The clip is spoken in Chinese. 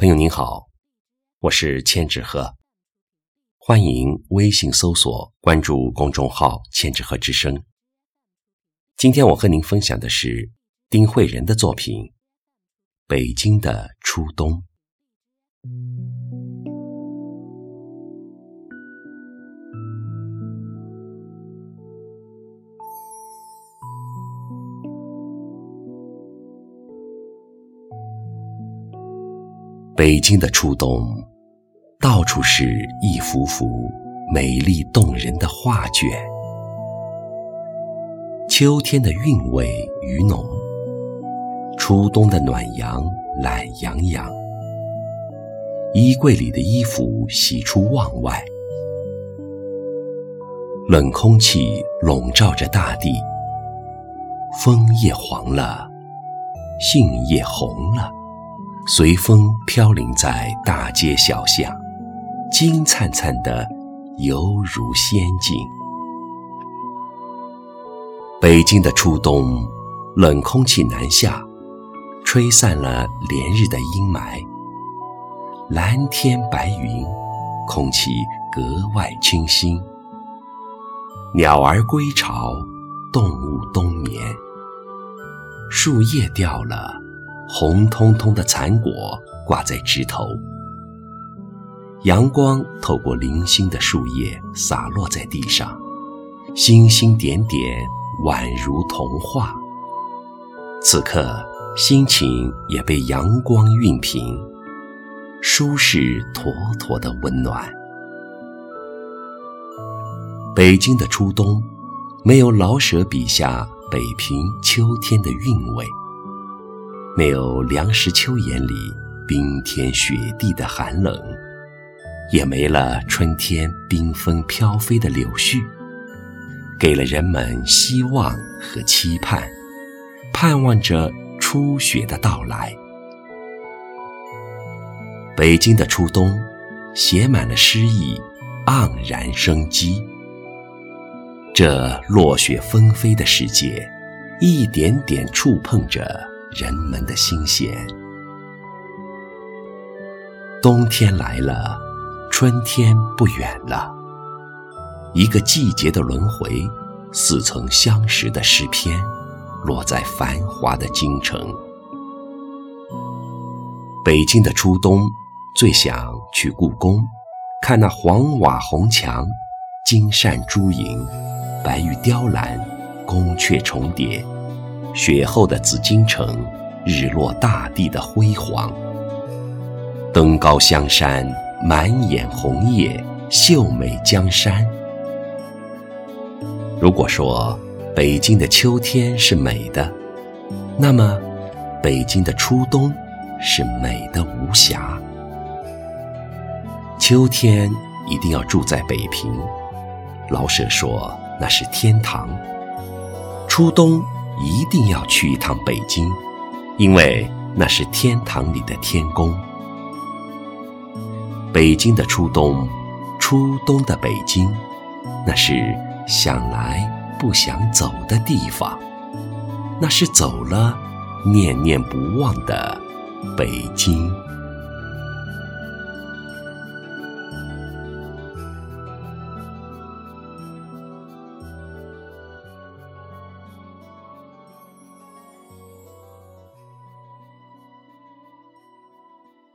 朋友您好，我是千纸鹤，欢迎微信搜索关注公众号“千纸鹤之声”。今天我和您分享的是丁慧仁的作品《北京的初冬》。北京的初冬，到处是一幅幅美丽动人的画卷。秋天的韵味余浓，初冬的暖阳懒洋洋。衣柜里的衣服喜出望外，冷空气笼罩着大地，枫叶黄了，杏叶红了。随风飘零在大街小巷，金灿灿的，犹如仙境。北京的初冬，冷空气南下，吹散了连日的阴霾。蓝天白云，空气格外清新。鸟儿归巢，动物冬眠。树叶掉了。红彤彤的残果挂在枝头，阳光透过零星的树叶洒落在地上，星星点点，宛如童话。此刻心情也被阳光熨平，舒适妥妥的温暖。北京的初冬，没有老舍笔下北平秋天的韵味。没有梁实秋眼里冰天雪地的寒冷，也没了春天缤纷飘飞的柳絮，给了人们希望和期盼，盼望着初雪的到来。北京的初冬，写满了诗意，盎然生机。这落雪纷飞的世界，一点点触碰着。人们的心弦。冬天来了，春天不远了。一个季节的轮回，似曾相识的诗篇，落在繁华的京城。北京的初冬，最想去故宫，看那黄瓦红墙、金扇珠影、白玉雕栏、宫阙重叠。雪后的紫禁城，日落大地的辉煌。登高香山，满眼红叶，秀美江山。如果说北京的秋天是美的，那么北京的初冬是美的无瑕。秋天一定要住在北平，老舍说那是天堂。初冬。一定要去一趟北京，因为那是天堂里的天宫。北京的初冬，初冬的北京，那是想来不想走的地方，那是走了念念不忘的北京。